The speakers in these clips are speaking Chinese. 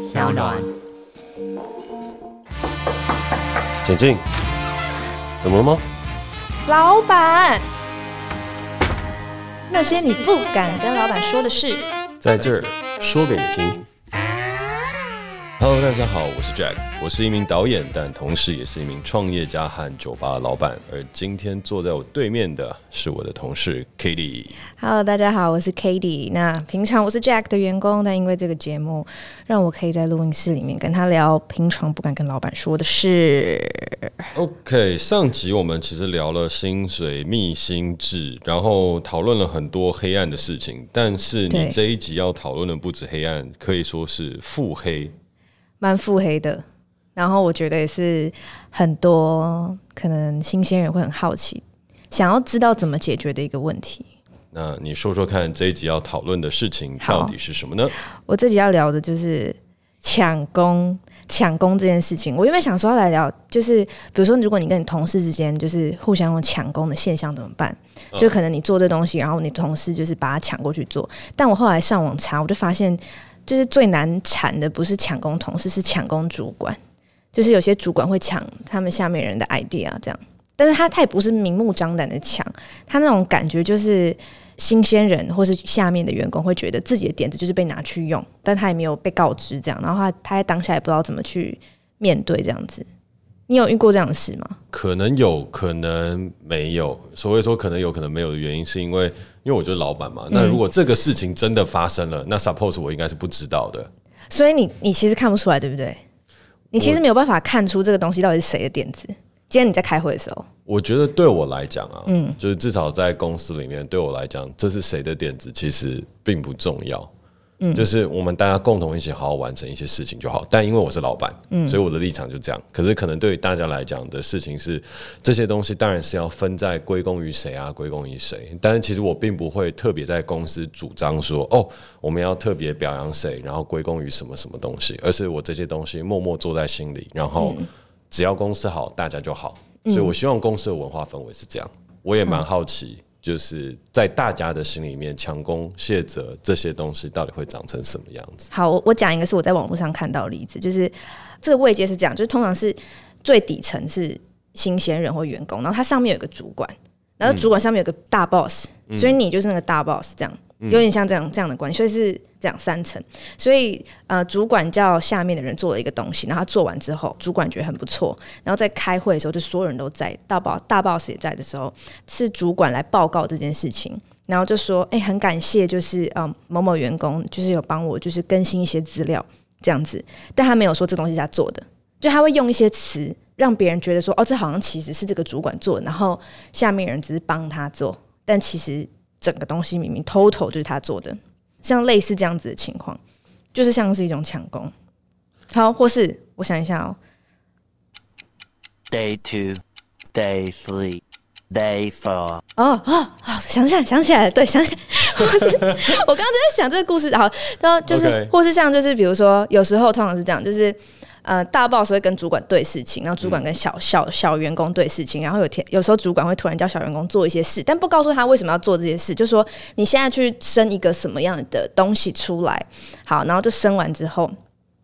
小暖。请进。怎么了吗？老板，那些你不敢跟老板说的事，在这儿说给你听。Hello，大家好，我是 Jack，我是一名导演，但同时也是一名创业家和酒吧老板。而今天坐在我对面的是我的同事 Katie。Hello，大家好，我是 Katie。那平常我是 Jack 的员工，但因为这个节目，让我可以在录音室里面跟他聊平常不敢跟老板说的事。OK，上集我们其实聊了薪水密薪制，然后讨论了很多黑暗的事情。但是你这一集要讨论的不止黑暗，可以说是腹黑。蛮腹黑的，然后我觉得也是很多可能新鲜人会很好奇，想要知道怎么解决的一个问题。那你说说看，这一集要讨论的事情到底是什么呢？我这集要聊的就是抢工，抢工这件事情。我原本想说要来聊，就是比如说，如果你跟你同事之间就是互相用抢工的现象怎么办？就可能你做这东西，然后你同事就是把它抢过去做。但我后来上网查，我就发现。就是最难缠的不是抢工同事，是抢工主管。就是有些主管会抢他们下面人的 idea 这样，但是他他也不是明目张胆的抢，他那种感觉就是新鲜人或是下面的员工会觉得自己的点子就是被拿去用，但他也没有被告知这样，然后他他在当下也不知道怎么去面对这样子。你有遇过这样的事吗？可能有可能没有。所谓说可能有可能没有的原因，是因为因为我就是老板嘛。那如果这个事情真的发生了，嗯、那 suppose 我应该是不知道的。所以你你其实看不出来，对不对？你其实没有办法看出这个东西到底是谁的点子。今天你在开会的时候，我觉得对我来讲啊，嗯，就是至少在公司里面，对我来讲，这是谁的点子其实并不重要。嗯，就是我们大家共同一起好好完成一些事情就好。但因为我是老板，嗯，所以我的立场就这样。可是可能对于大家来讲的事情是，这些东西当然是要分在归功于谁啊，归功于谁。但是其实我并不会特别在公司主张说，哦，我们要特别表扬谁，然后归功于什么什么东西。而是我这些东西默默做在心里，然后只要公司好，大家就好。所以我希望公司的文化氛围是这样。我也蛮好奇。就是在大家的心里面，强攻卸责这些东西到底会长成什么样子？好，我我讲一个是我在网络上看到的例子，就是这个位阶是这样，就是通常是最底层是新鲜人或员工，然后他上面有个主管，然后主管上面有个大 boss，所以你就是那个大 boss 这样。有点像这样这样的关系，所以是这样三层。所以呃，主管叫下面的人做了一个东西，然后他做完之后，主管觉得很不错，然后在开会的时候，就所有人都在，大 boss 大 boss 也在的时候，是主管来报告这件事情，然后就说：“哎、很感谢，就是嗯、呃、某某员工，就是有帮我，就是更新一些资料这样子。”但他没有说这东西是他做的，就他会用一些词让别人觉得说：“哦，这好像其实是这个主管做的，然后下面人只是帮他做，但其实。”整个东西明明 total 就是他做的，像类似这样子的情况，就是像是一种抢功。好，或是我想一下哦，day two, day three, day four。哦哦，哦，想起来，想起来了，对，想起来。我刚刚就在想这个故事，然后，然后就是，Okay. 或是像就是比如说，有时候通常是这样，就是。呃，大 boss 会跟主管对事情，然后主管跟小小小员工对事情，然后有天有时候主管会突然叫小员工做一些事，但不告诉他为什么要做这些事，就说你现在去生一个什么样的东西出来，好，然后就生完之后，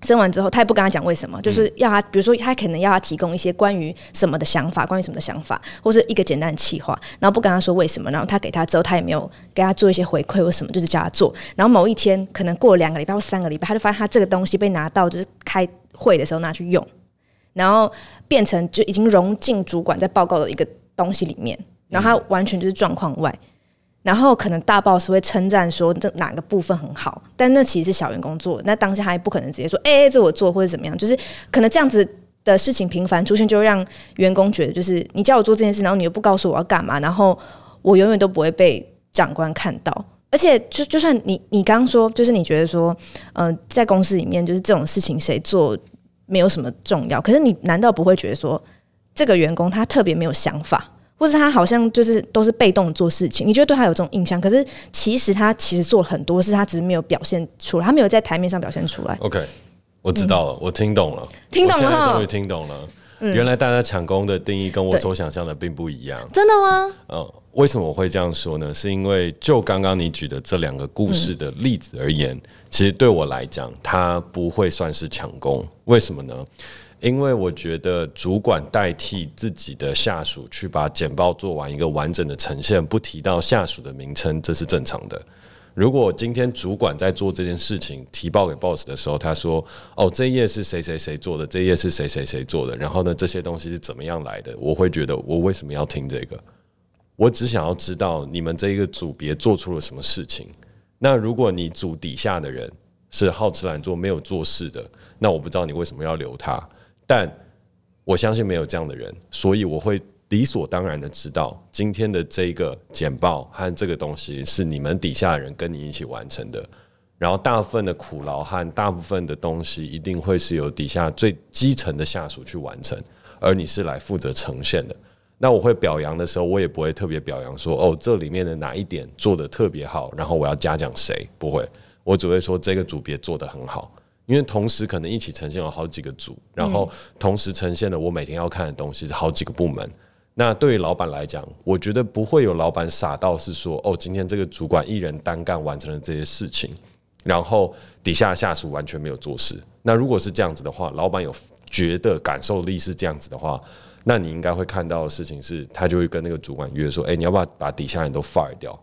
生完之后他也不跟他讲为什么，就是要他，比如说他可能要他提供一些关于什么的想法，关于什么的想法，或是一个简单的企划，然后不跟他说为什么，然后他给他之后，他也没有给他做一些回馈或什么，就是叫他做，然后某一天可能过了两个礼拜或三个礼拜，他就发现他这个东西被拿到，就是开。会的时候拿去用，然后变成就已经融进主管在报告的一个东西里面，然后他完全就是状况外，然后可能大 boss 会称赞说这哪个部分很好，但那其实是小员工做，那当下他也不可能直接说哎、欸，这我做或者怎么样，就是可能这样子的事情频繁出现，就让员工觉得就是你叫我做这件事，然后你又不告诉我要干嘛，然后我永远都不会被长官看到。而且，就就算你你刚刚说，就是你觉得说，嗯、在公司里面，就是这种事情谁做没有什么重要。可是你难道不会觉得说，这个员工他特别没有想法，或是他好像就是都是被动做事情？你觉得对他有这种印象？可是其实他其实做了很多事，他只是没有表现出来，他没有在台面上表现出来。OK，我知道了，嗯、我听懂了，听懂了，终于听懂了。嗯、原来大家抢功的定义跟我所想象的并不一样。真的吗？嗯。为什么我会这样说呢？是因为就刚刚你举的这两个故事的例子而言，嗯、其实对我来讲，它不会算是抢功。为什么呢？因为我觉得主管代替自己的下属去把简报做完一个完整的呈现，不提到下属的名称，这是正常的。如果今天主管在做这件事情提报给 boss 的时候，他说：“哦，这一页是谁谁谁做的，这一页是谁谁谁做的，然后呢，这些东西是怎么样来的？”我会觉得，我为什么要听这个？我只想要知道你们这一个组别做出了什么事情。那如果你组底下的人是好吃懒做、没有做事的，那我不知道你为什么要留他。但我相信没有这样的人，所以我会理所当然的知道今天的这个简报和这个东西是你们底下的人跟你一起完成的。然后大部分的苦劳和大部分的东西一定会是由底下最基层的下属去完成，而你是来负责呈现的。那我会表扬的时候，我也不会特别表扬说哦，这里面的哪一点做得特别好，然后我要嘉奖谁？不会，我只会说这个组别做得很好，因为同时可能一起呈现了好几个组，然后同时呈现了我每天要看的东西是好几个部门。那对于老板来讲，我觉得不会有老板傻到是说哦，今天这个主管一人单干完成了这些事情，然后底下下属完全没有做事。那如果是这样子的话，老板有觉得感受力是这样子的话。那你应该会看到的事情是，他就会跟那个主管约说：“哎，你要不要把底下人都 fire 掉？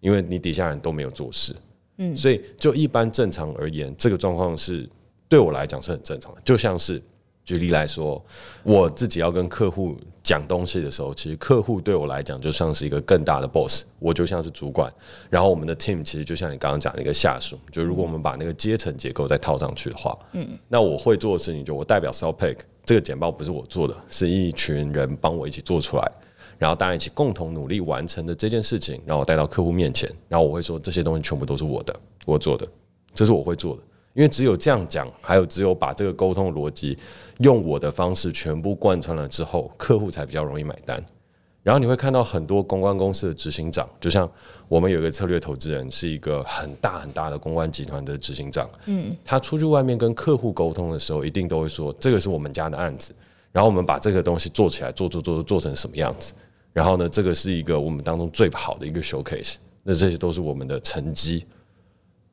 因为你底下人都没有做事。”嗯，所以就一般正常而言，这个状况是对我来讲是很正常的。就像是举例来说，我自己要跟客户讲东西的时候，其实客户对我来讲就像是一个更大的 boss，我就像是主管。然后我们的 team 其实就像你刚刚讲的一个下属。就如果我们把那个阶层结构再套上去的话，嗯，那我会做的事情就我代表 Self-Pick。这个简报不是我做的，是一群人帮我一起做出来，然后大家一起共同努力完成的这件事情，然后我带到客户面前，然后我会说这些东西全部都是我的，我做的，这是我会做的，因为只有这样讲，还有只有把这个沟通逻辑用我的方式全部贯穿了之后，客户才比较容易买单。然后你会看到很多公关公司的执行长，就像我们有一个策略投资人，是一个很大很大的公关集团的执行长。嗯，他出去外面跟客户沟通的时候，一定都会说：“这个是我们家的案子，然后我们把这个东西做起来，做做做做成什么样子。然后呢，这个是一个我们当中最好的一个 showcase。那这些都是我们的成绩。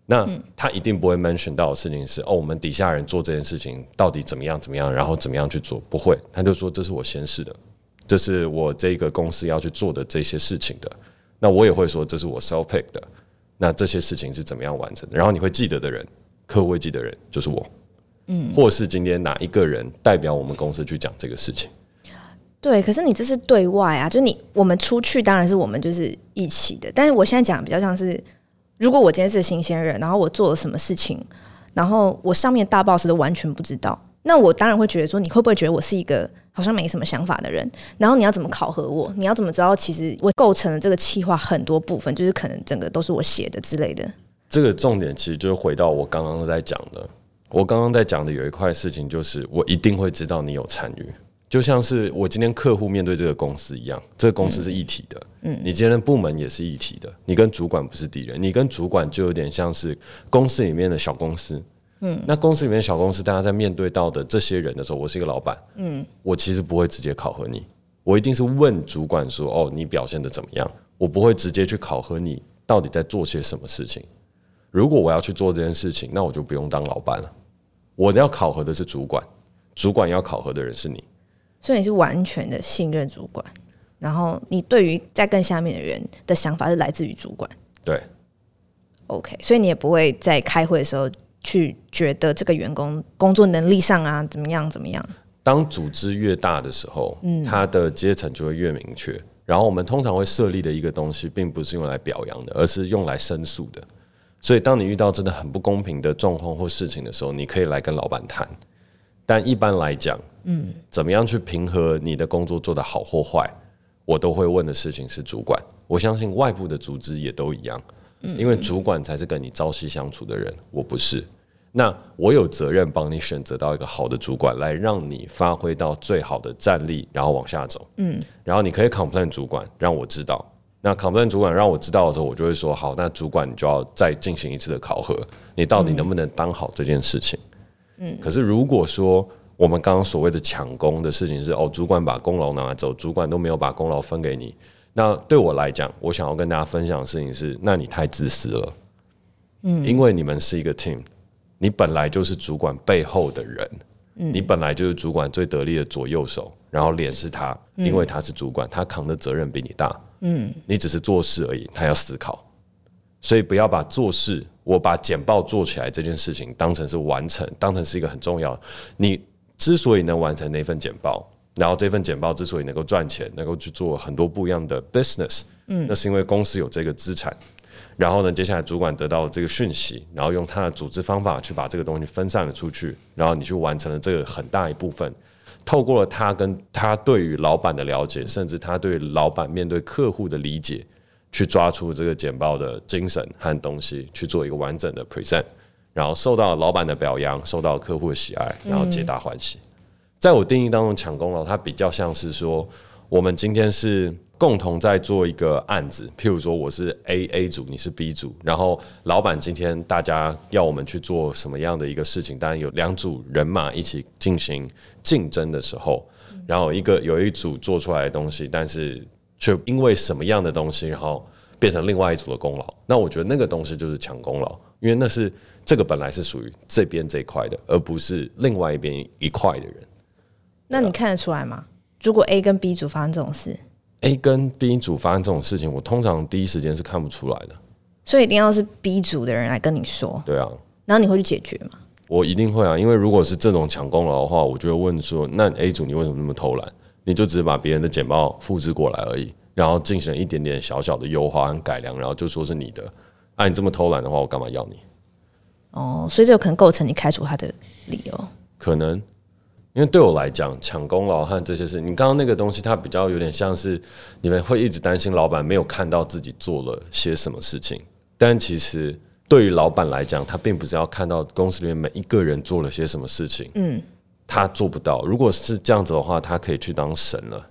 那他一定不会 mention 到的事情是：哦，我们底下人做这件事情到底怎么样怎么样，然后怎么样去做？不会，他就说这是我先试的。”这是我这个公司要去做的这些事情的，那我也会说这是我 Self-Pick 的。那这些事情是怎么样完成的？然后你会记得的人，客户会记得人就是我，嗯，或是今天哪一个人代表我们公司去讲这个事情？对，可是你这是对外啊，就你我们出去当然是我们就是一起的，但是我现在讲比较像是，如果我今天是新鲜人，然后我做了什么事情，然后我上面大 boss 都完全不知道，那我当然会觉得说，你会不会觉得我是一个？好像没什么想法的人，然后你要怎么考核我？你要怎么知道其实我构成了这个企划很多部分，就是可能整个都是我写的之类的。这个重点其实就是回到我刚刚在讲的，我刚刚在讲的有一块事情，就是我一定会知道你有参与，就像是我今天客户面对这个公司一样，这个公司是一体的，嗯，你今天的部门也是一体的，你跟主管不是敌人，你跟主管就有点像是公司里面的小公司。嗯，那公司里面的小公司，大家在面对到的这些人的时候，我是一个老板，嗯，我其实不会直接考核你，我一定是问主管说，哦，你表现的怎么样？我不会直接去考核你到底在做些什么事情。如果我要去做这件事情，那我就不用当老板了。我要考核的是主管，主管要考核的人是你，所以你是完全的信任主管，然后你对于在更下面的人的想法是来自于主管，对，OK，所以你也不会在开会的时候。去觉得这个员工工作能力上啊怎么样怎么样？当组织越大的时候，嗯，他的阶层就会越明确。然后我们通常会设立的一个东西，并不是用来表扬的，而是用来申诉的。所以，当你遇到真的很不公平的状况或事情的时候，你可以来跟老板谈。但一般来讲，嗯，怎么样去平和你的工作做得好或坏，我都会问的事情是主管。我相信外部的组织也都一样。因为主管才是跟你朝夕相处的人，我不是。那我有责任帮你选择到一个好的主管，来让你发挥到最好的战力，然后往下走。嗯，然后你可以 complain 主管，让我知道。那 complain 主管让我知道的时候，我就会说好，那主管你就要再进行一次的考核，你到底能不能当好这件事情？嗯。可是如果说我们刚刚所谓的抢功的事情是哦，主管把功劳拿来走，主管都没有把功劳分给你。那对我来讲，我想要跟大家分享的事情是，那你太自私了。嗯，因为你们是一个 team，你本来就是主管背后的人，嗯，你本来就是主管最得力的左右手，然后脸是他，因为他是主管，他扛的责任比你大。嗯，你只是做事而已，他要思考，所以不要把做事，我把简报做起来这件事情当成是完成，当成是一个很重要。你之所以能完成那份简报。然后这份简报之所以能够赚钱，能够去做很多不一样的 business，嗯，那是因为公司有这个资产。然后呢，接下来主管得到这个讯息，然后用他的组织方法去把这个东西分散了出去，然后你去完成了这个很大一部分。透过了他跟他对于老板的了解，甚至他对老板面对客户的理解，去抓出这个简报的精神和东西，去做一个完整的 present，然后受到老板的表扬，受到客户的喜爱，然后皆大欢喜。在我定义当中，抢功劳它比较像是说，我们今天是共同在做一个案子，譬如说我是 A A 组，你是 B 组，然后老板今天大家要我们去做什么样的一个事情，当然有两组人马一起进行竞争的时候，然后一个有一组做出来的东西，但是却因为什么样的东西，然后变成另外一组的功劳，那我觉得那个东西就是抢功劳，因为那是这个本来是属于这边这一块的，而不是另外一边一块的人。那你看得出来吗？如果 A 跟 B 组发生这种事，A 跟 B 组发生这种事情，我通常第一时间是看不出来的。所以一定要是 B 组的人来跟你说。对啊。然后你会去解决吗？我一定会啊，因为如果是这种抢功劳的话，我就会问说：那 A 组你为什么那么偷懒？你就只是把别人的简报复制过来而已，然后进行了一点点小小的优化和改良，然后就说是你的。那、啊、你这么偷懒的话，我干嘛要你？哦，所以这有可能构成你开除他的理由。可能。因为对我来讲，抢功劳和这些事，你刚刚那个东西，它比较有点像是你们会一直担心老板没有看到自己做了些什么事情，但其实对于老板来讲，他并不是要看到公司里面每一个人做了些什么事情，嗯，他做不到。如果是这样子的话，他可以去当神了。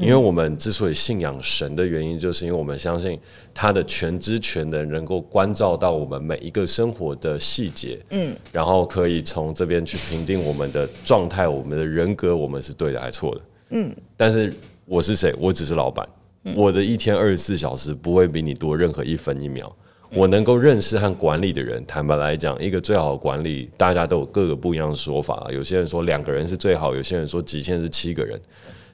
因为我们之所以信仰神的原因，就是因为我们相信他的全知全能能够关照到我们每一个生活的细节，嗯，然后可以从这边去评定我们的状态、我们的人格，我们是对的还是错的，嗯。但是我是谁？我只是老板，我的一天二十四小时不会比你多任何一分一秒。我能够认识和管理的人，坦白来讲，一个最好的管理，大家都有各个不一样的说法。有些人说两个人是最好，有些人说极限是七个人。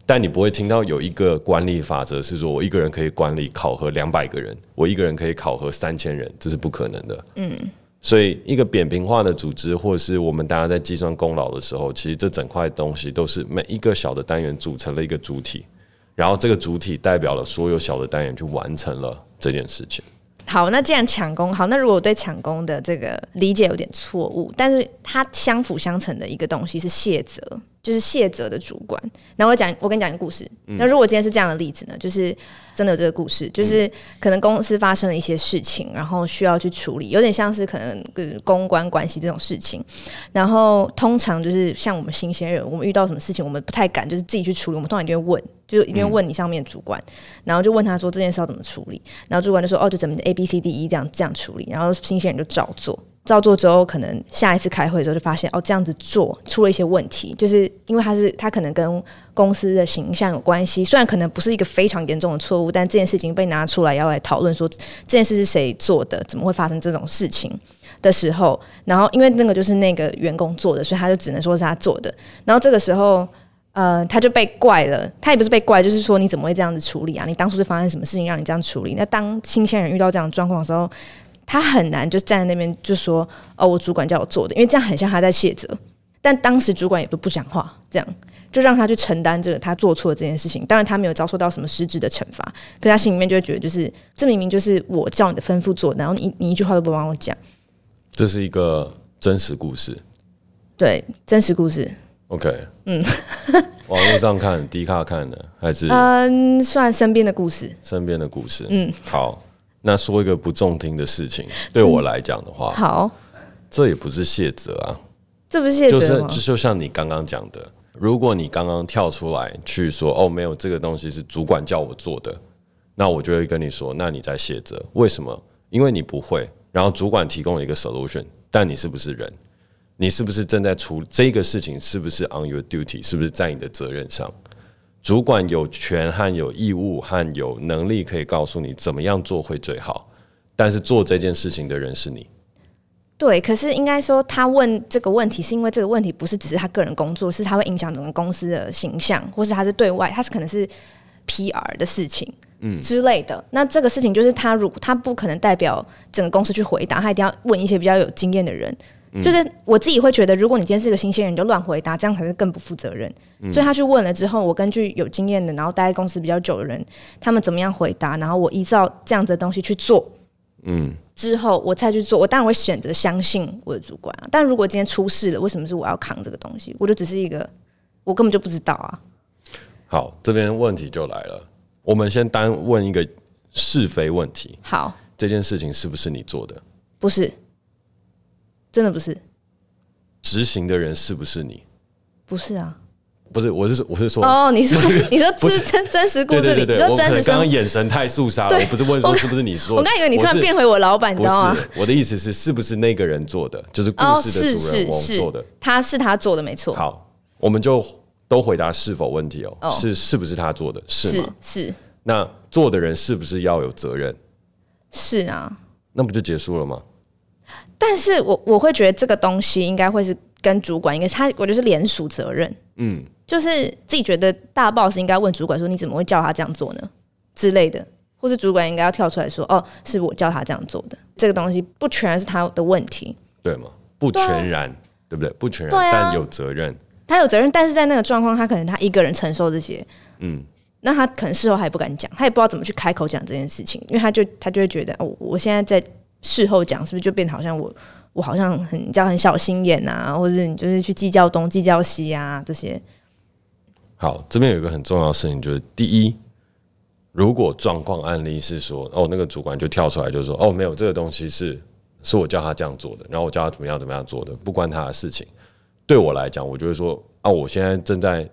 但你不会听到有一个管理法则是说，我一个人可以管理考核两百个人，我一个人可以考核三千人，这是不可能的。嗯，所以一个扁平化的组织，或者是我们大家在计算功劳的时候，其实这整块东西都是每一个小的单元组成了一个主体，然后这个主体代表了所有小的单元去完成了这件事情。好，那既然抢功好，那如果我对抢功的这个理解有点错误，但是它相辅相成的一个东西是卸责。就是谢责的主管，那我讲，我跟你讲一个故事。那如果今天是这样的例子呢？就是真的有这个故事，就是可能公司发生了一些事情，然后需要去处理，有点像是可能跟公关关系这种事情。然后通常就是像我们新鲜人，我们遇到什么事情，我们不太敢就是自己去处理，我们通常一定会问，就一定会问你上面的主管，然后就问他说这件事要怎么处理，然后主管就说哦，就怎么 A B C D E 这样这样处理，然后新鲜人就照做。照做之后，可能下一次开会的时候就发现哦，这样子做出了一些问题，就是因为他是他可能跟公司的形象有关系，虽然可能不是一个非常严重的错误，但这件事情被拿出来要来讨论，说这件事是谁做的，怎么会发生这种事情的时候，然后因为那个就是那个员工做的，所以他就只能说是他做的，然后这个时候，呃，他就被怪了，他也不是被怪，就是说你怎么会这样子处理啊？你当初是发生什么事情让你这样处理？那当新鲜人遇到这样的状况的时候。他很难就站在那边就说哦，我主管叫我做的，因为这样很像他在卸责。但当时主管也都不讲话，这样就让他去承担这个他做错的这件事情。当然他没有遭受到什么实质的惩罚，可他心里面就会觉得，就是这明明就是我叫你的吩咐做，然后你你一句话都不帮我讲。这是一个真实故事，对，真实故事。OK，嗯，网络上看，低卡看的还是嗯，算身边的故事，身边的故事，嗯，好。那说一个不中听的事情，对我来讲的话，好，这也不是谢责啊，这不是谢责，就是就就像你刚刚讲的，如果你刚刚跳出来去说哦，没有这个东西是主管叫我做的，那我就会跟你说，那你在谢责，为什么？因为你不会，然后主管提供了一个 solution，但你是不是人？你是不是正在处理这个事情？是不是 on your duty？是不是在你的责任上？主管有权和有义务和有能力可以告诉你怎么样做会最好，但是做这件事情的人是你。对，可是应该说他问这个问题，是因为这个问题不是只是他个人工作，是他会影响整个公司的形象，或是他是对外，他是可能是 PR 的事情，嗯之类的。那这个事情就是他如他不可能代表整个公司去回答，他一定要问一些比较有经验的人。嗯、就是我自己会觉得，如果你今天是个新鲜人，你就乱回答，这样才是更不负责任。嗯、所以他去问了之后，我根据有经验的，然后待在公司比较久的人，他们怎么样回答，然后我依照这样子的东西去做。嗯。之后我再去做，我当然会选择相信我的主管啊。但如果今天出事了，为什么是我要扛这个东西？我就只是一个，我根本就不知道啊。好，这边问题就来了。我们先单问一个是非问题。好，这件事情是不是你做的？不是，真的不是。执行的人是不是你？不是啊。不是，我是我是说哦，你说你说真真真实故事里，你说真实。刚刚眼神太肃杀了，我不是问说是不是你说。我刚以为你突然变回我老板，你知道吗？我的意思是，是不是那个人做的？就是故事的主人翁做的。他是他做的，没错。好，我们就都回答是否问题哦。是是不是他做的？是吗？是。那做的人是不是要有责任？是啊。那不就结束了吗？但是我我会觉得这个东西应该会是跟主管，应该他我觉得是连属责任。嗯。就是自己觉得大 boss 应该问主管说，你怎么会叫他这样做呢？之类的，或是主管应该要跳出来说哦，是我叫他这样做的。这个东西不全然是他的问题，对吗？不全然，对，对不对？不全然，啊、但有责任。他有责任，但是在那个状况，他可能他一个人承受这些。嗯，那他可能事后还不敢讲，他也不知道怎么去开口讲这件事情，因为他就他就会觉得哦，我现在在事后讲，是不是就变得好像我我好像很叫很小心眼啊，或者你就是去计较东计较西啊这些。好，这边有一个很重要的事情，就是第一，如果状况案例是说，哦，那个主管就跳出来就说，哦，没有这个东西是是我叫他这样做的，然后我叫他怎么样怎么样做的，不关他的事情。对我来讲，我就会说，啊，我现在正在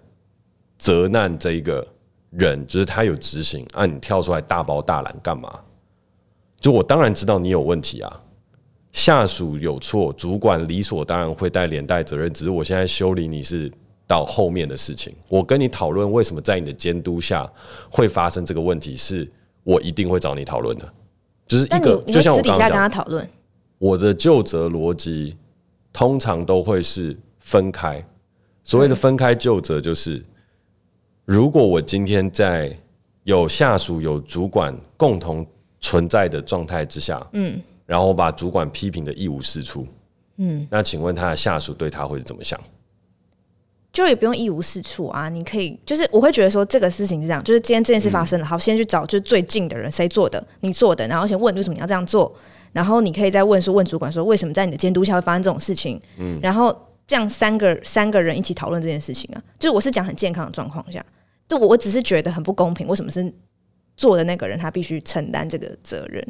责难这一个人，就是他有执行，啊，你跳出来大包大揽干嘛？就我当然知道你有问题啊，下属有错，主管理所当然会带连带责任，只是我现在修理你是。到后面的事情，我跟你讨论为什么在你的监督下会发生这个问题，是我一定会找你讨论的。就是一个，就像我刚刚讲，跟他讨论，我的就责逻辑通常都会是分开。所谓的分开就责，就是如果我今天在有下属、有主管共同存在的状态之下，嗯，然后我把主管批评的一无是处，嗯，那请问他的下属对他会怎么想？就也不用一无是处啊，你可以就是我会觉得说这个事情是这样，就是今天这件事发生了，好，先去找就是最近的人谁做的，你做的，然后先问为什么你要这样做，然后你可以再问说问主管说为什么在你的监督下会发生这种事情，嗯，然后这样三个三个人一起讨论这件事情啊，就是我是讲很健康的状况下，就我我只是觉得很不公平，为什么是做的那个人他必须承担这个责任，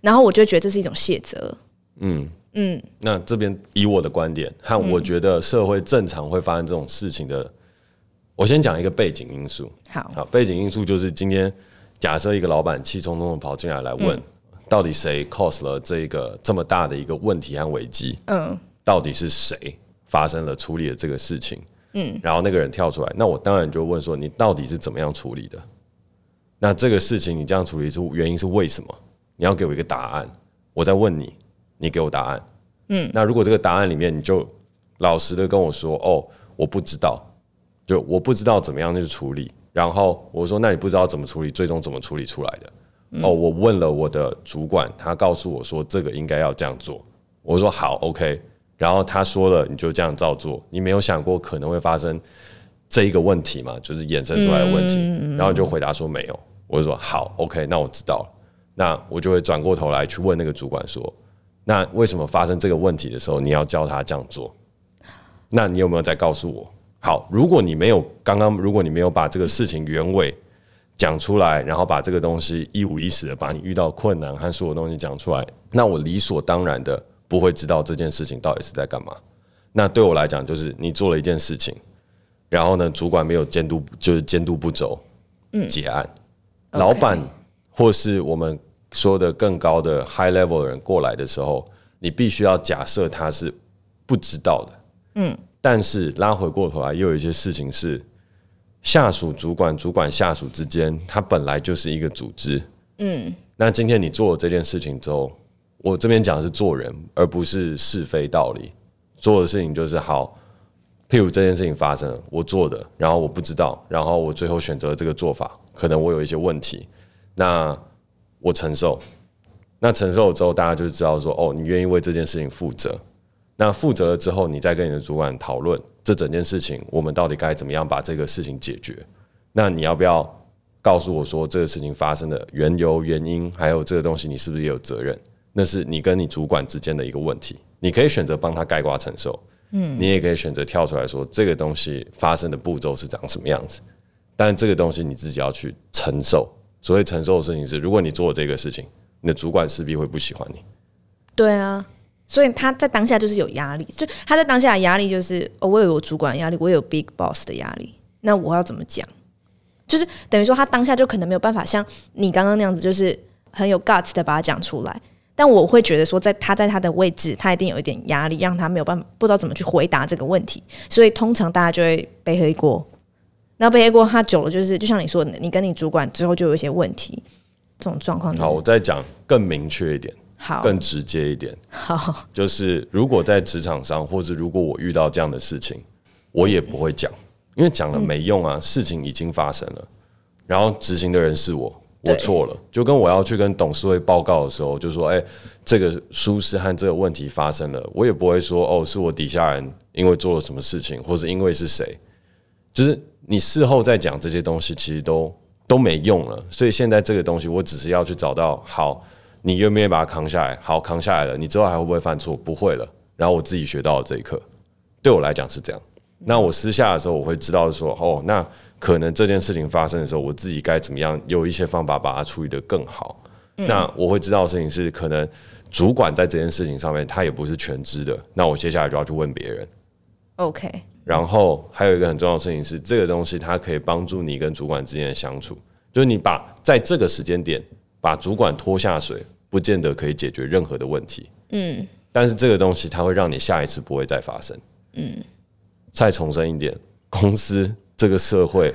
然后我就觉得这是一种卸责，嗯。嗯，那这边以我的观点和我觉得社会正常会发生这种事情的，嗯、我先讲一个背景因素。好，好，背景因素就是今天假设一个老板气冲冲的跑进来来问，嗯、到底谁 cause 了这个这么大的一个问题和危机？嗯，到底是谁发生了处理了这个事情？嗯，然后那个人跳出来，那我当然就问说，你到底是怎么样处理的？那这个事情你这样处理出原因是为什么？你要给我一个答案，我在问你。你给我答案，嗯，那如果这个答案里面你就老实的跟我说，哦，我不知道，就我不知道怎么样去处理，然后我说，那你不知道怎么处理，最终怎么处理出来的？嗯、哦，我问了我的主管，他告诉我说这个应该要这样做，我说好，OK，然后他说了，你就这样照做，你没有想过可能会发生这一个问题吗？就是衍生出来的问题，嗯、然后你就回答说没有，我就说好，OK，那我知道了，那我就会转过头来去问那个主管说。那为什么发生这个问题的时候，你要教他这样做？那你有没有再告诉我？好，如果你没有刚刚，如果你没有把这个事情原委讲出来，然后把这个东西一五一十的把你遇到困难和所有东西讲出来，那我理所当然的不会知道这件事情到底是在干嘛。那对我来讲，就是你做了一件事情，然后呢，主管没有监督，就是监督不周，嗯，结案，老板或是我们。说的更高的 high level 的人过来的时候，你必须要假设他是不知道的，嗯，但是拉回过头来，又有一些事情是下属主管、主管下属之间，它本来就是一个组织。嗯，那今天你做了这件事情之后，我这边讲的是做人，而不是是非道理。做的事情就是好，譬如这件事情发生了，我做的，然后我不知道，然后我最后选择了这个做法，可能我有一些问题，那我承受。那承受了之后，大家就知道说，哦，你愿意为这件事情负责。那负责了之后，你再跟你的主管讨论这整件事情，我们到底该怎么样把这个事情解决？那你要不要告诉我说这个事情发生的缘由、原因，还有这个东西你是不是也有责任？那是你跟你主管之间的一个问题。你可以选择帮他盖瓜承受，嗯，你也可以选择跳出来说这个东西发生的步骤是长什么样子。但这个东西你自己要去承受。所谓承受的事情是，如果你做了这个事情，你的主管势必会不喜欢你。对啊。所以他在当下就是有压力，就他在当下的压力就是，哦，我有我主管压力，我有 big boss 的压力，那我要怎么讲？就是等于说他当下就可能没有办法像你刚刚那样子，就是很有 guts 的把它讲出来。但我会觉得说，在他在他的位置，他一定有一点压力，让他没有办法不知道怎么去回答这个问题。所以通常大家就会背黑锅。那背黑锅他久了，就是就像你说的，你跟你主管之后就有一些问题，这种状况。好，我再讲更明确一点。好，更直接一点。好，就是如果在职场上，或者如果我遇到这样的事情，我也不会讲，因为讲了没用啊。事情已经发生了，然后执行的人是我，我错了。就跟我要去跟董事会报告的时候，就说：“哎，这个疏失和这个问题发生了。”我也不会说：“哦，是我底下人因为做了什么事情，或者因为是谁。”就是你事后再讲这些东西，其实都都没用了。所以现在这个东西，我只是要去找到好。你愿不愿意把它扛下来？好，扛下来了。你之后还会不会犯错？不会了。然后我自己学到了这一课，对我来讲是这样。那我私下的时候，我会知道说，哦，那可能这件事情发生的时候，我自己该怎么样，有一些方法把它处理得更好。那我会知道的事情是，可能主管在这件事情上面，他也不是全知的。那我接下来就要去问别人。OK。然后还有一个很重要的事情是，这个东西它可以帮助你跟主管之间的相处，就是你把在这个时间点把主管拖下水。不见得可以解决任何的问题，嗯，但是这个东西它会让你下一次不会再发生，嗯。再重申一点，公司这个社会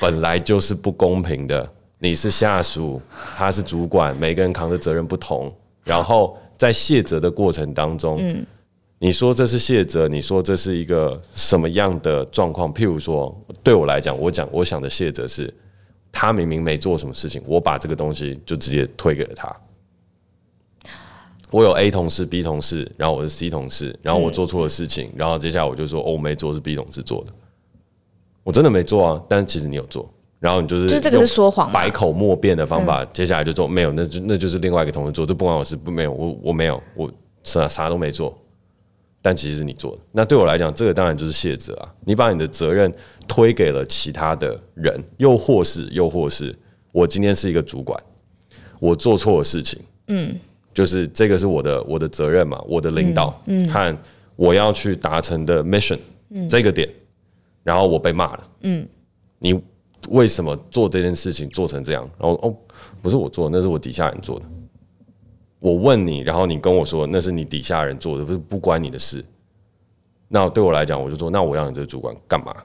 本来就是不公平的。你是下属，他是主管，每个人扛的责任不同。然后在卸责的过程当中，嗯，你说这是卸责，你说这是一个什么样的状况？譬如说，对我来讲，我讲我想的卸责是，他明明没做什么事情，我把这个东西就直接推给了他。我有 A 同事、B 同事，然后我是 C 同事，然后我做错了事情，然后接下来我就说，哦，我没做，是 B 同事做的，我真的没做啊，但其实你有做，然后你就是就这个是说谎，百口莫辩的方法，接下来就做。没有，那就那就是另外一个同事做，这不关我事，不没有，我我没有，我啥啥都没做，但其实是你做的，那对我来讲，这个当然就是卸责啊，你把你的责任推给了其他的人，又或是又或是我今天是一个主管，我做错了事情，嗯。就是这个是我的我的责任嘛，我的领导嗯。和我要去达成的 mission 嗯。这个点，然后我被骂了，嗯，你为什么做这件事情做成这样？然后哦，不是我做的，那是我底下人做的。我问你，然后你跟我说那是你底下人做的，不是不关你的事。那对我来讲，我就说那我要你这个主管干嘛？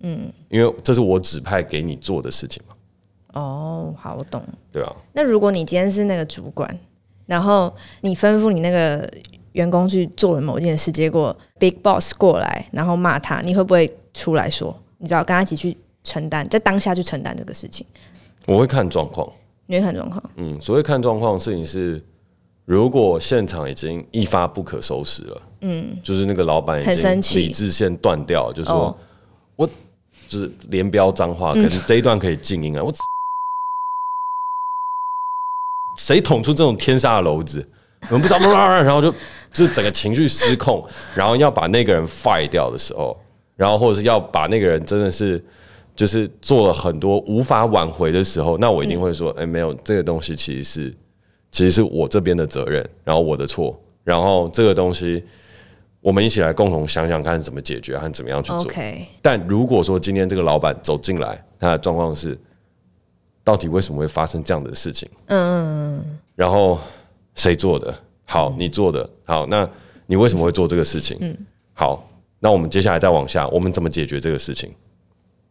嗯，因为这是我指派给你做的事情嘛。哦，好，我懂。对啊，那如果你今天是那个主管，然后你吩咐你那个员工去做了某件事，结果 Big Boss 过来，然后骂他，你会不会出来说？你知道，跟他一起去承担，在当下去承担这个事情？我会看状况，你会看状况。嗯，所谓看状况的事情是，如果现场已经一发不可收拾了，嗯，就是那个老板已经理智线断掉，就是说、哦、我就是连飙脏话，可是这一段可以静音啊，我。谁捅出这种天杀的篓子？我们不知道，然后就就整个情绪失控，然后要把那个人 fire 掉的时候，然后或者是要把那个人真的是就是做了很多无法挽回的时候，那我一定会说：哎，没有这个东西，其实是其实是我这边的责任，然后我的错，然后这个东西我们一起来共同想想看怎么解决和怎么样去做。但如果说今天这个老板走进来，他的状况是。到底为什么会发生这样的事情？嗯，然后谁做的？好，你做的。好，那你为什么会做这个事情？嗯，好，那我们接下来再往下，我们怎么解决这个事情？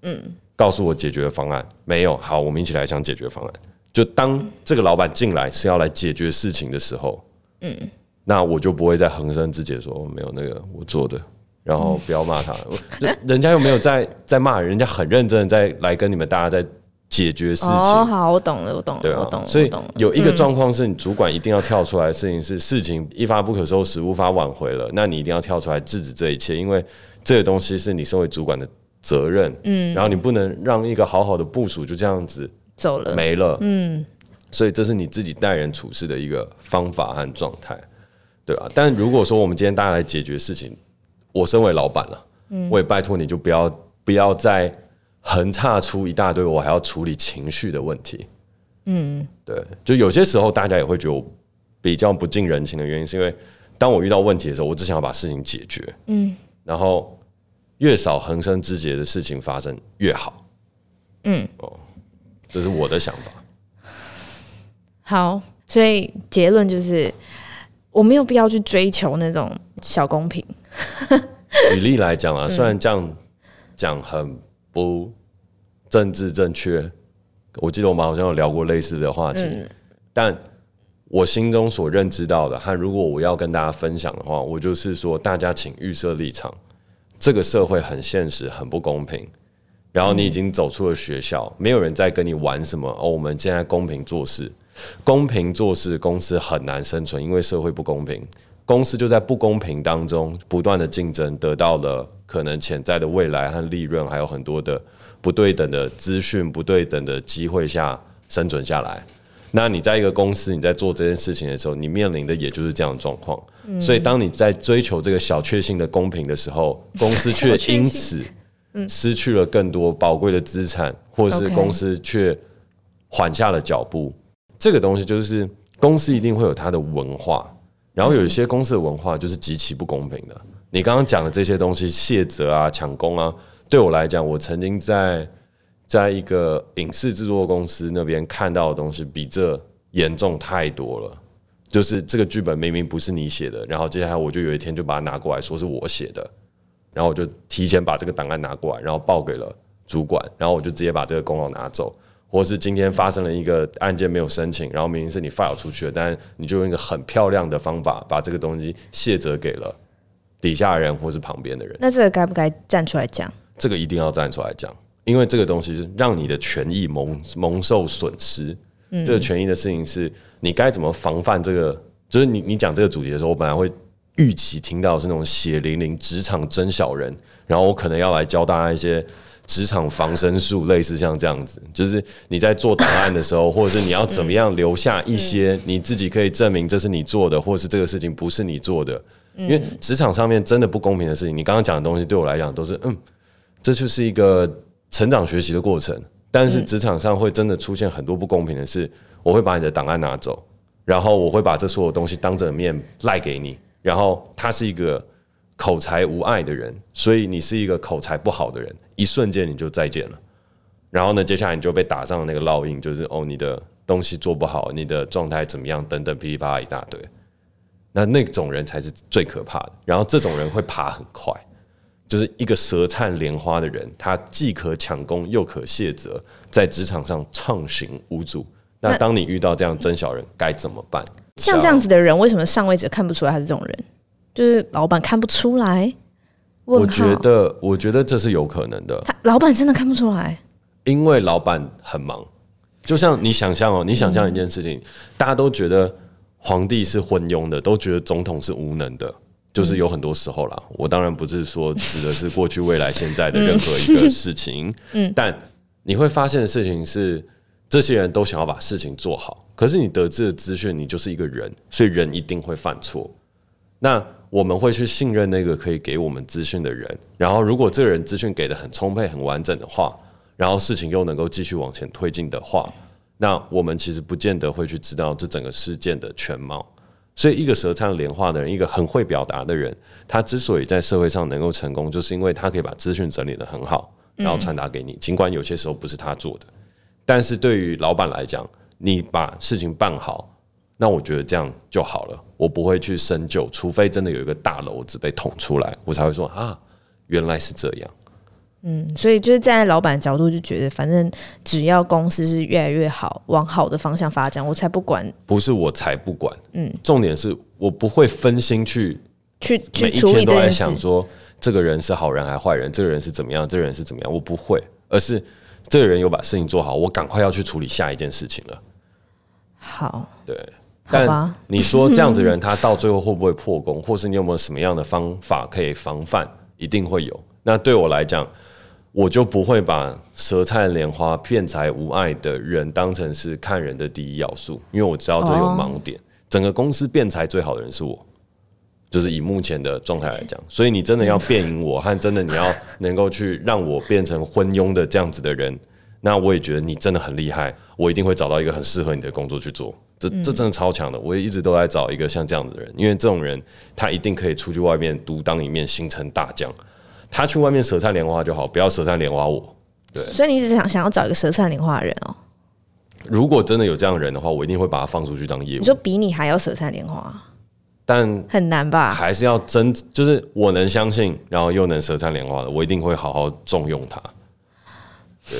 嗯，告诉我解决方案没有？好，我们一起来想解决方案。就当这个老板进来是要来解决事情的时候，嗯，那我就不会再横生枝节说没有那个我做的，然后不要骂他，人 人家又没有在在骂人，人家很认真的在来跟你们大家在解决事情。哦，好，我懂了，我懂了，对啊，我懂了。所以有一个状况是你主管一定要跳出来的事情是事情一发不可收拾，无法挽回了，那你一定要跳出来制止这一切，因为这个东西是你身为主管的责任。嗯，然后你不能让一个好好的部署就这样子。走了，没了，嗯，所以这是你自己待人处事的一个方法和状态，对吧？但如果说我们今天大家来解决事情，我身为老板了，嗯，我也拜托你就不要不要再横岔出一大堆我还要处理情绪的问题，嗯，对，就有些时候大家也会觉得我比较不近人情的原因，是因为当我遇到问题的时候，我只想要把事情解决，嗯，然后越少横生枝节的事情发生越好，嗯，哦。这是我的想法。好，所以结论就是，我没有必要去追求那种小公平。举例来讲啊，虽然这样讲很不政治正确，我记得我们好像有聊过类似的话题，嗯、但我心中所认知到的，和如果我要跟大家分享的话，我就是说，大家请预设立场，这个社会很现实，很不公平。然后你已经走出了学校，没有人在跟你玩什么哦。我们现在公平做事，公平做事，公司很难生存，因为社会不公平。公司就在不公平当中不断的竞争，得到了可能潜在的未来和利润，还有很多的不对等的资讯、不对等的机会下生存下来。那你在一个公司，你在做这件事情的时候，你面临的也就是这样的状况。所以，当你在追求这个小确幸的公平的时候，公司却因此。失去了更多宝贵的资产，或者是公司却缓下了脚步。这个东西就是公司一定会有它的文化，然后有一些公司的文化就是极其不公平的。你刚刚讲的这些东西，卸责啊、抢功啊，对我来讲，我曾经在在一个影视制作公司那边看到的东西，比这严重太多了。就是这个剧本明明不是你写的，然后接下来我就有一天就把它拿过来说是我写的。然后我就提前把这个档案拿过来，然后报给了主管，然后我就直接把这个功劳拿走。或是今天发生了一个案件没有申请，然后明明是你 file 出去了，但是你就用一个很漂亮的方法把这个东西卸责给了底下人或是旁边的人。那这个该不该站出来讲？这个一定要站出来讲，因为这个东西是让你的权益蒙蒙受损失。嗯，这个权益的事情是你该怎么防范这个？就是你你讲这个主题的时候，我本来会。预期听到是那种血淋淋职场真小人，然后我可能要来教大家一些职场防身术，类似像这样子，就是你在做档案的时候，或者是你要怎么样留下一些你自己可以证明这是你做的，或是这个事情不是你做的。因为职场上面真的不公平的事情，你刚刚讲的东西对我来讲都是嗯，这就是一个成长学习的过程。但是职场上会真的出现很多不公平的事，我会把你的档案拿走，然后我会把这所有东西当着面赖给你。然后它是一个口才无碍的人，所以你是一个口才不好的人，一瞬间你就再见了。然后呢，接下来你就被打上了那个烙印，就是哦，你的东西做不好，你的状态怎么样，等等，噼里啪啦一大堆。那那种人才是最可怕的。然后这种人会爬很快，就是一个舌灿莲花的人，他既可抢功又可卸责，在职场上畅行无阻。那当你遇到这样真小人，该怎么办？像这样子的人，为什么上位者看不出来他是这种人？就是老板看不出来。我觉得，我觉得这是有可能的。他老板真的看不出来，因为老板很忙。就像你想象哦，你想象一件事情，大家都觉得皇帝是昏庸的，都觉得总统是无能的，就是有很多时候啦。我当然不是说指的是过去、未来、现在的任何一个事情，嗯，但你会发现的事情是。这些人都想要把事情做好，可是你得知的资讯，你就是一个人，所以人一定会犯错。那我们会去信任那个可以给我们资讯的人，然后如果这个人资讯给的很充沛、很完整的话，然后事情又能够继续往前推进的话，那我们其实不见得会去知道这整个事件的全貌。所以，一个舌灿莲花的人，一个很会表达的人，他之所以在社会上能够成功，就是因为他可以把资讯整理的很好，然后传达给你，尽管有些时候不是他做的。但是对于老板来讲，你把事情办好，那我觉得这样就好了。我不会去深究，除非真的有一个大篓子被捅出来，我才会说啊，原来是这样。嗯，所以就是站在老板的角度，就觉得反正只要公司是越来越好，往好的方向发展，我才不管。不是我才不管，嗯，重点是我不会分心去去每一天都在想说这个人是好人还是坏人，这个人是怎么样，这个人是怎么样，我不会，而是这个人有把事情做好，我赶快要去处理下一件事情了。好，对，但你说这样子的人，他到最后会不会破功，或是你有没有什么样的方法可以防范？一定会有。那对我来讲。我就不会把舌灿莲花、骗财无碍的人当成是看人的第一要素，因为我知道这有盲点。整个公司变财最好的人是我，就是以目前的状态来讲。所以你真的要变赢我，和真的你要能够去让我变成昏庸的这样子的人，那我也觉得你真的很厉害。我一定会找到一个很适合你的工作去做。这这真的超强的。我也一直都在找一个像这样子的人，因为这种人他一定可以出去外面独当一面，形成大将。他去外面舌灿莲花就好，不要舌灿莲花我。对，所以你一直想想要找一个舌灿莲花的人哦。如果真的有这样的人的话，我一定会把他放出去当业务。你说比你还要舌灿莲花，但很难吧？还是要真，就是我能相信，然后又能舌灿莲花的，我一定会好好重用他。对，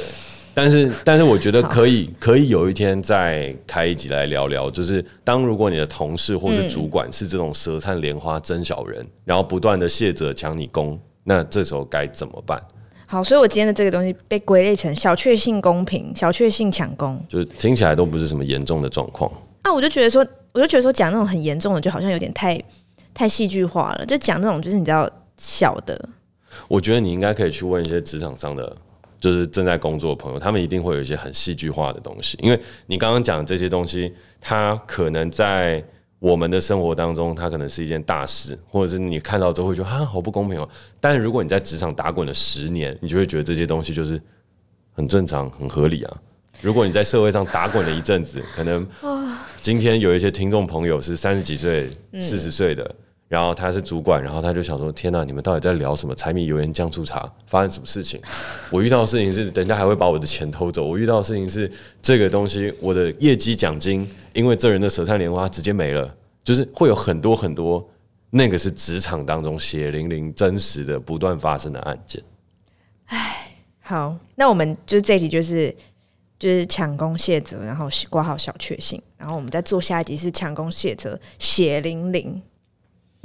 但是但是我觉得可以可以有一天再开一集来聊聊，就是当如果你的同事或是主管是这种舌灿莲花真小人，嗯、然后不断的卸责抢你功。那这时候该怎么办？好，所以我今天的这个东西被归类成小确幸公平、小确幸抢功，就是听起来都不是什么严重的状况。啊，我就觉得说，我就觉得说，讲那种很严重的，就好像有点太太戏剧化了。就讲那种，就是你知道小的。我觉得你应该可以去问一些职场上的，就是正在工作的朋友，他们一定会有一些很戏剧化的东西。因为你刚刚讲这些东西，它可能在。我们的生活当中，它可能是一件大事，或者是你看到之后会觉得啊，好不公平哦。但如果你在职场打滚了十年，你就会觉得这些东西就是很正常、很合理啊。如果你在社会上打滚了一阵子，可能今天有一些听众朋友是三十几岁、四十岁的。然后他是主管，然后他就想说：“天哪，你们到底在聊什么？柴米油盐酱醋茶，发生什么事情？我遇到的事情是，人家还会把我的钱偷走。我遇到的事情是，这个东西，我的业绩奖金，因为这人的舌灿莲花直接没了。就是会有很多很多，那个是职场当中血淋淋、真实的、不断发生的案件。哎，好，那我们就这集就是就是抢功卸责，然后挂号小确幸，然后我们再做下一集是抢功卸责，血淋淋。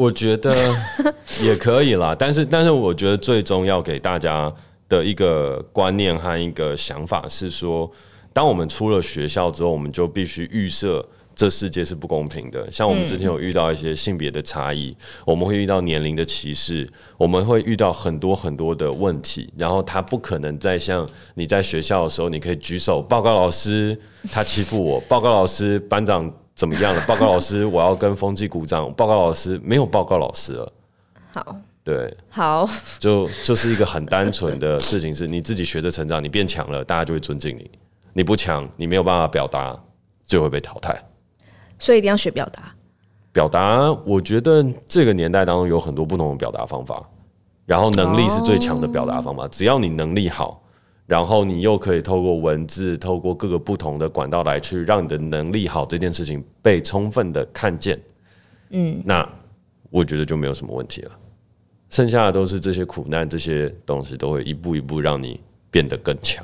我觉得 也可以啦，但是但是我觉得最终要给大家的一个观念和一个想法是说，当我们出了学校之后，我们就必须预设这世界是不公平的。像我们之前有遇到一些性别的差异，我们会遇到年龄的歧视，我们会遇到很多很多的问题，然后他不可能再像你在学校的时候，你可以举手报告老师，他欺负我，报告老师班长。怎么样了？报告老师，我要跟风纪鼓掌报告。老师没有报告老师了。好，对，好，就就是一个很单纯的事情，是你自己学着成长，你变强了，大家就会尊敬你；你不强，你没有办法表达，就会被淘汰。所以一定要学表达。表达，我觉得这个年代当中有很多不同的表达方法，然后能力是最强的表达方法。只要你能力好。然后你又可以透过文字，透过各个不同的管道来去让你的能力好这件事情被充分的看见，嗯，那我觉得就没有什么问题了。剩下的都是这些苦难，这些东西都会一步一步让你变得更强。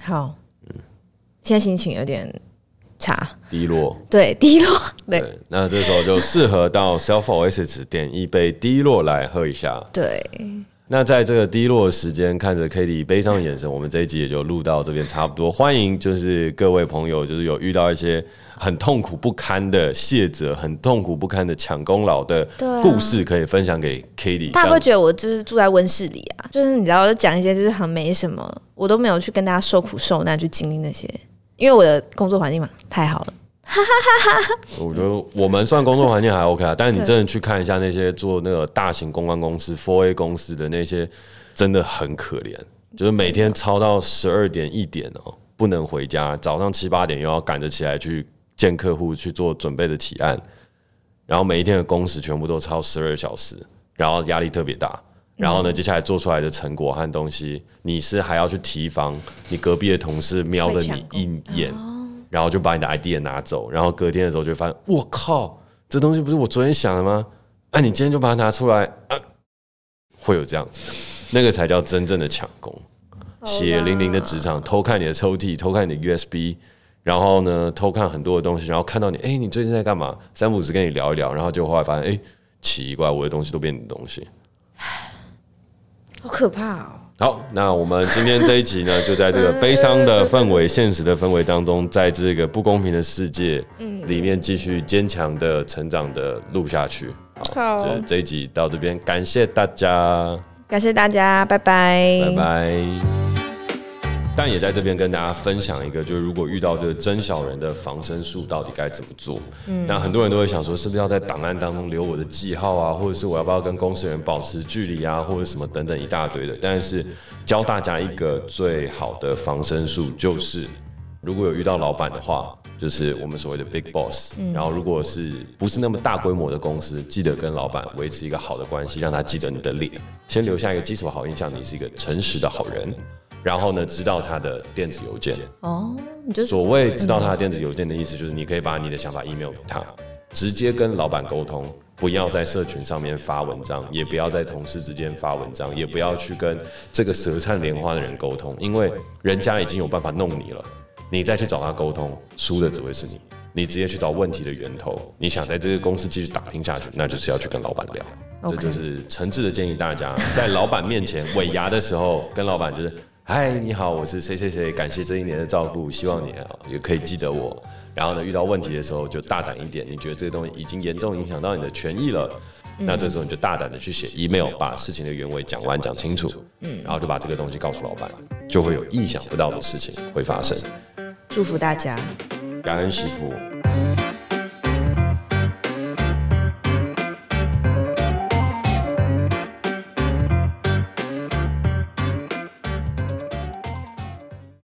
好，嗯，现在心情有点差，低落，对，低落，对，对，那这时候就适合到 Self Oasis 点一杯低落来喝一下，对。那在这个低落的时间，看着 Cady 悲伤的眼神，我们这一集也就录到这边差不多。欢迎就是各位朋友，就是有遇到一些很痛苦不堪的卸责，很痛苦不堪的抢功劳的故事，可以分享给 Cady。大家会觉得我就是住在温室里啊，就是你知道，讲一些就是很没什么，我都没有去跟大家受苦受难去经历那些，因为我的工作环境嘛太好了。哈哈哈哈我觉得我们算工作环境还 OK 啊，但是你真的去看一下那些做那个大型公关公司、fora 公司的那些，真的很可怜，就是每天超到十二点一点哦，不能回家，早上七八点又要赶着起来去见客户去做准备的提案，然后每一天的工时全部都超十二小时，然后压力特别大，然后呢，接下来做出来的成果和东西，你是还要去提防你隔壁的同事瞄了你一眼。然后就把你的 idea 拿走，然后隔天的时候就会发现，我靠，这东西不是我昨天想的吗？哎、啊，你今天就把它拿出来，啊，会有这样子，那个才叫真正的抢功。血淋淋的职场，偷看你的抽屉，偷看你的 USB，然后呢，偷看很多的东西，然后看到你，哎、欸，你最近在干嘛？三不五时跟你聊一聊，然后就后来发现，哎、欸，奇怪，我的东西都变你的东西，好可怕哦。好，那我们今天这一集呢，就在这个 悲伤的氛围、现实的氛围当中，在这个不公平的世界里面，继续坚强的成长的录下去。好，好这一集到这边，感谢大家，感谢大家，拜拜，拜拜。但也在这边跟大家分享一个，就是如果遇到这个真小人的防身术，到底该怎么做？嗯，那很多人都会想说，是不是要在档案当中留我的记号啊，或者是我要不要跟公司人保持距离啊，或者什么等等一大堆的。但是教大家一个最好的防身术，就是如果有遇到老板的话，就是我们所谓的 big boss。然后如果是不是那么大规模的公司，记得跟老板维持一个好的关系，让他记得你的脸，先留下一个基础好印象，你是一个诚实的好人。然后呢，知道他的电子邮件哦。所谓知道他的电子邮件的意思，就是你可以把你的想法 email 给他，直接跟老板沟通，不要在社群上面发文章，也不要在同事之间发文章，也不要去跟这个舌灿莲花的人沟通，因为人家已经有办法弄你了，你再去找他沟通，输的只会是你。你直接去找问题的源头，你想在这个公司继续打拼下去，那就是要去跟老板聊。这就是诚挚的建议大家，在老板面前尾牙的时候，跟老板就是。嗨，你好，我是谁谁谁，感谢这一年的照顾，希望你啊也可以记得我。然后呢，遇到问题的时候就大胆一点，你觉得这个东西已经严重影响到你的权益了，嗯、那这时候你就大胆的去写 email，把事情的原委讲完讲清楚，嗯，然后就把这个东西告诉老板，就会有意想不到的事情会发生。祝福大家，感恩惜福。